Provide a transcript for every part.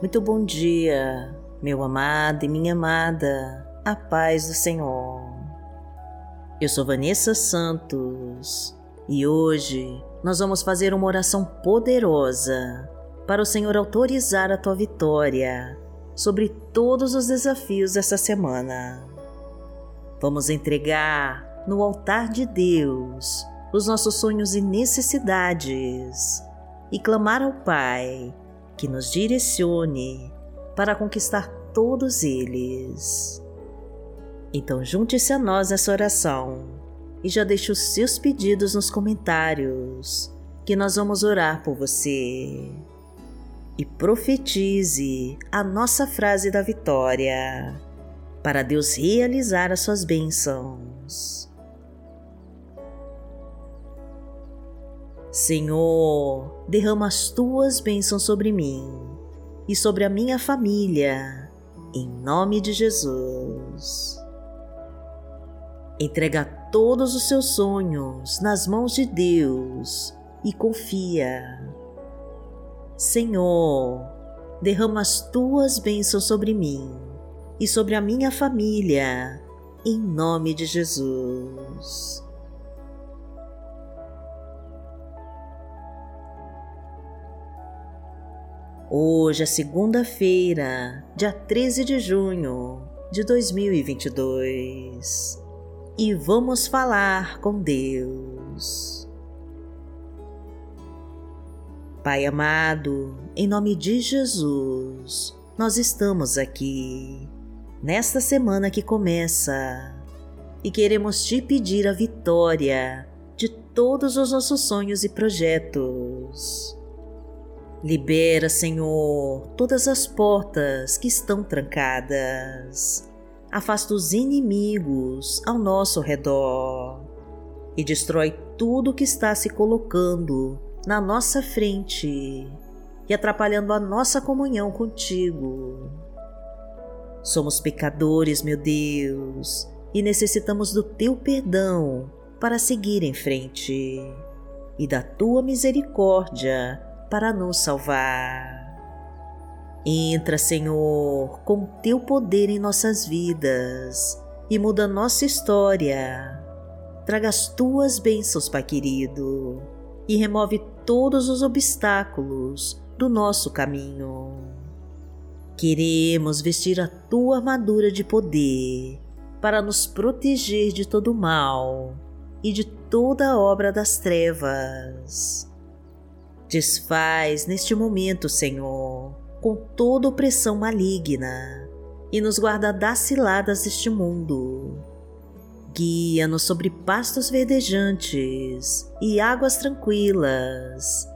Muito bom dia, meu amado e minha amada, a paz do Senhor. Eu sou Vanessa Santos e hoje nós vamos fazer uma oração poderosa para o Senhor autorizar a tua vitória sobre todos os desafios dessa semana. Vamos entregar no altar de Deus os nossos sonhos e necessidades e clamar ao Pai que nos direcione para conquistar todos eles. Então, junte-se a nós nessa oração e já deixe os seus pedidos nos comentários, que nós vamos orar por você. E profetize a nossa frase da vitória, para Deus realizar as suas bênçãos. Senhor, derrama as tuas bênçãos sobre mim e sobre a minha família, em nome de Jesus. Entrega todos os seus sonhos nas mãos de Deus e confia. Senhor, derrama as tuas bênçãos sobre mim e sobre a minha família, em nome de Jesus. Hoje é segunda-feira, dia 13 de junho de 2022 e vamos falar com Deus. Pai amado, em nome de Jesus, nós estamos aqui nesta semana que começa e queremos te pedir a vitória de todos os nossos sonhos e projetos Libera, Senhor, todas as portas que estão trancadas. Afasta os inimigos ao nosso redor e destrói tudo que está se colocando na nossa frente e atrapalhando a nossa comunhão contigo. Somos pecadores, meu Deus, e necessitamos do teu perdão para seguir em frente e da tua misericórdia para nos salvar. Entra, Senhor, com teu poder em nossas vidas e muda nossa história. Traga as tuas bênçãos, Pai querido, e remove todos os obstáculos do nosso caminho. Queremos vestir a tua armadura de poder para nos proteger de todo mal e de toda obra das trevas. Desfaz neste momento, Senhor, com toda opressão maligna e nos guarda das ciladas deste mundo. Guia-nos sobre pastos verdejantes e águas tranquilas.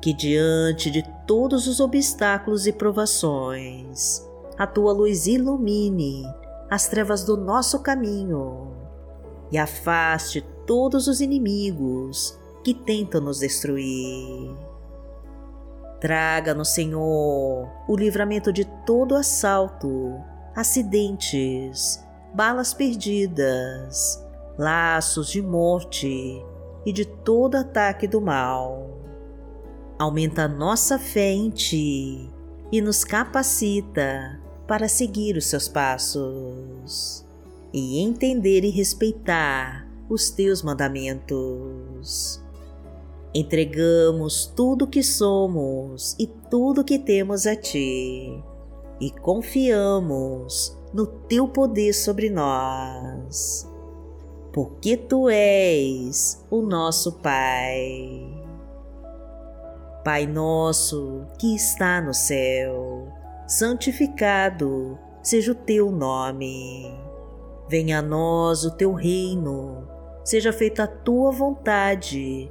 Que diante de todos os obstáculos e provações, a tua luz ilumine as trevas do nosso caminho e afaste todos os inimigos que tentam nos destruir. Traga-nos, Senhor, o livramento de todo assalto, acidentes, balas perdidas, laços de morte e de todo ataque do mal. Aumenta nossa fé em Ti e nos capacita para seguir os Seus passos e entender e respeitar os Teus mandamentos. Entregamos tudo que somos e tudo que temos a Ti e confiamos no Teu poder sobre nós, porque Tu és o nosso Pai. Pai nosso que está no céu, santificado seja o Teu nome. Venha a nós o Teu reino, seja feita a Tua vontade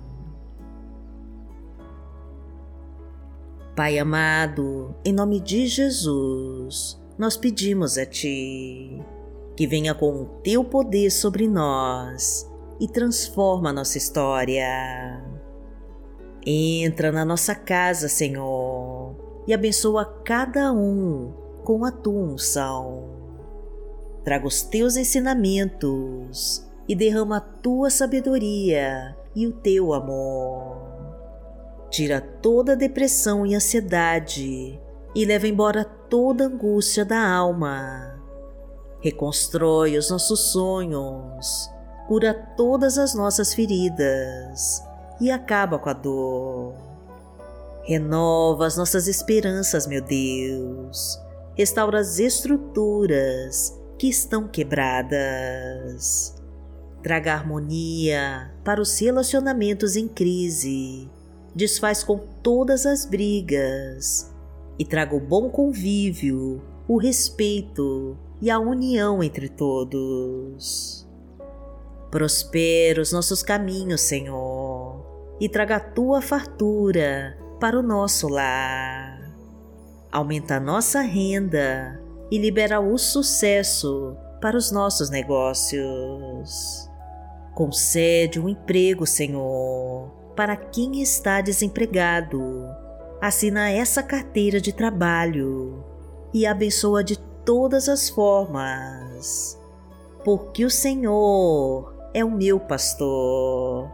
Pai amado, em nome de Jesus, nós pedimos a Ti que venha com o Teu poder sobre nós e transforma nossa história. Entra na nossa casa, Senhor, e abençoa cada um com a Tua unção. Traga os Teus ensinamentos e derrama a Tua sabedoria e o Teu amor tira toda depressão e ansiedade e leva embora toda angústia da alma. Reconstrói os nossos sonhos, cura todas as nossas feridas e acaba com a dor. Renova as nossas esperanças, meu Deus. Restaura as estruturas que estão quebradas. Traga harmonia para os relacionamentos em crise desfaz com todas as brigas e traga o bom convívio, o respeito e a união entre todos. Prospera os nossos caminhos, Senhor, e traga a tua fartura para o nosso lar. Aumenta a nossa renda e libera o sucesso para os nossos negócios. Concede um emprego, Senhor, para quem está desempregado. Assina essa carteira de trabalho e abençoa de todas as formas, porque o Senhor é o meu pastor,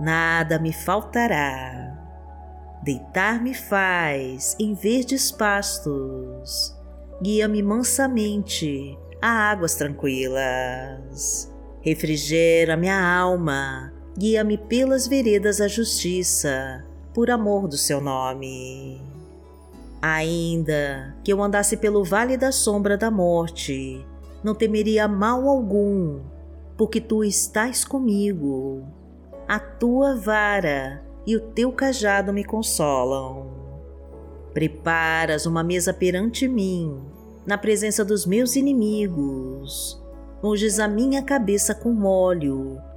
nada me faltará. Deitar-me faz em verdes pastos, guia-me mansamente a águas tranquilas, refrigera minha alma guia-me pelas veredas da justiça, por amor do seu nome. Ainda que eu andasse pelo vale da sombra da morte, não temeria mal algum, porque tu estás comigo. A tua vara e o teu cajado me consolam. Preparas uma mesa perante mim, na presença dos meus inimigos. Unges a minha cabeça com óleo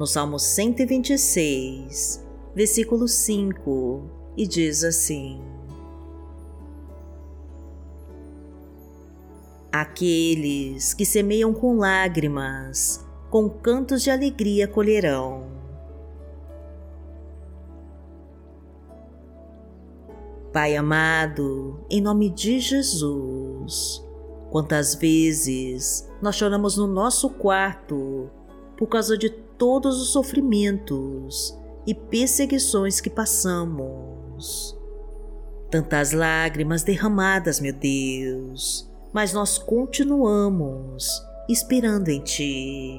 no Salmo 126, versículo 5, e diz assim: Aqueles que semeiam com lágrimas, com cantos de alegria colherão. Pai amado, em nome de Jesus, quantas vezes nós choramos no nosso quarto por causa de todos os sofrimentos e perseguições que passamos. Tantas lágrimas derramadas, meu Deus, mas nós continuamos esperando em Ti.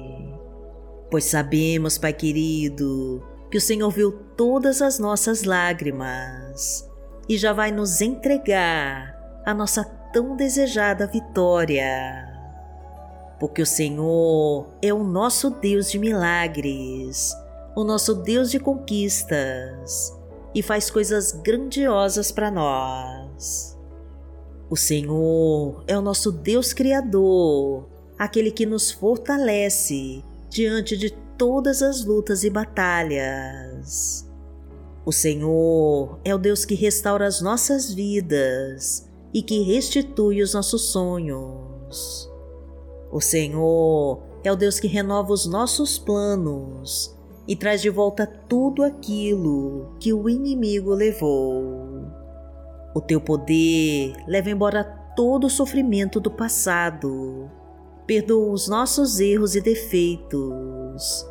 Pois sabemos, Pai querido, que o Senhor viu todas as nossas lágrimas e já vai nos entregar a nossa tão desejada vitória porque o Senhor é o nosso Deus de milagres, o nosso Deus de conquistas e faz coisas grandiosas para nós. O Senhor é o nosso Deus Criador, aquele que nos fortalece diante de todas as lutas e batalhas. O Senhor é o Deus que restaura as nossas vidas e que restitui os nossos sonhos. O Senhor é o Deus que renova os nossos planos e traz de volta tudo aquilo que o inimigo levou. O teu poder leva embora todo o sofrimento do passado, perdoa os nossos erros e defeitos,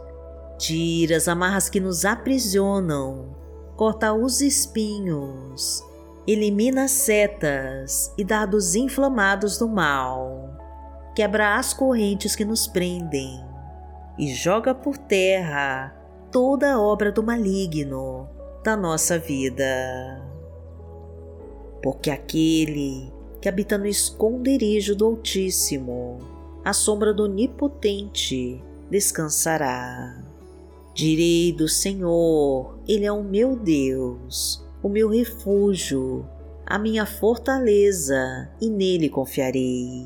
tira as amarras que nos aprisionam, corta os espinhos, elimina as setas e dados inflamados do mal quebra as correntes que nos prendem e joga por terra toda obra do maligno da nossa vida. Porque aquele que habita no esconderijo do Altíssimo, à sombra do Onipotente, descansará. Direi do Senhor, Ele é o meu Deus, o meu refúgio, a minha fortaleza, e nele confiarei.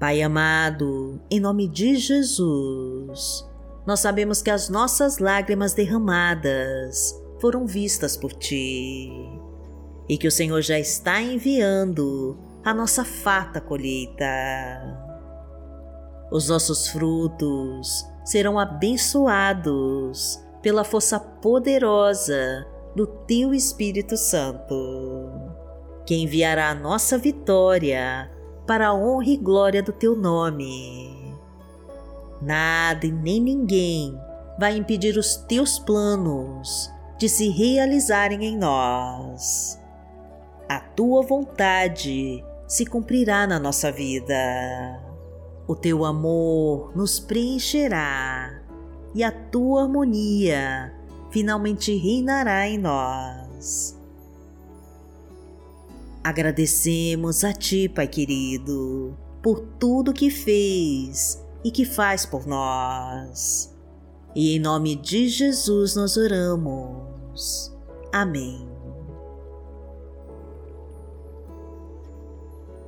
Pai amado, em nome de Jesus, nós sabemos que as nossas lágrimas derramadas foram vistas por Ti e que o Senhor já está enviando a nossa farta colheita. Os nossos frutos serão abençoados pela força poderosa do Teu Espírito Santo, que enviará a nossa vitória para a honra e glória do Teu nome Nada e nem ninguém vai impedir os teus planos de se realizarem em nós. A tua vontade se cumprirá na nossa vida. O teu amor nos preencherá e a tua harmonia finalmente reinará em nós. Agradecemos a Ti, Pai querido, por tudo que fez e que faz por nós. E em nome de Jesus nós oramos. Amém.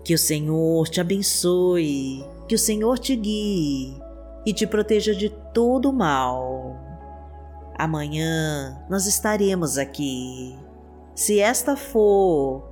Que o Senhor te abençoe, que o Senhor te guie e te proteja de todo mal. Amanhã nós estaremos aqui, se esta for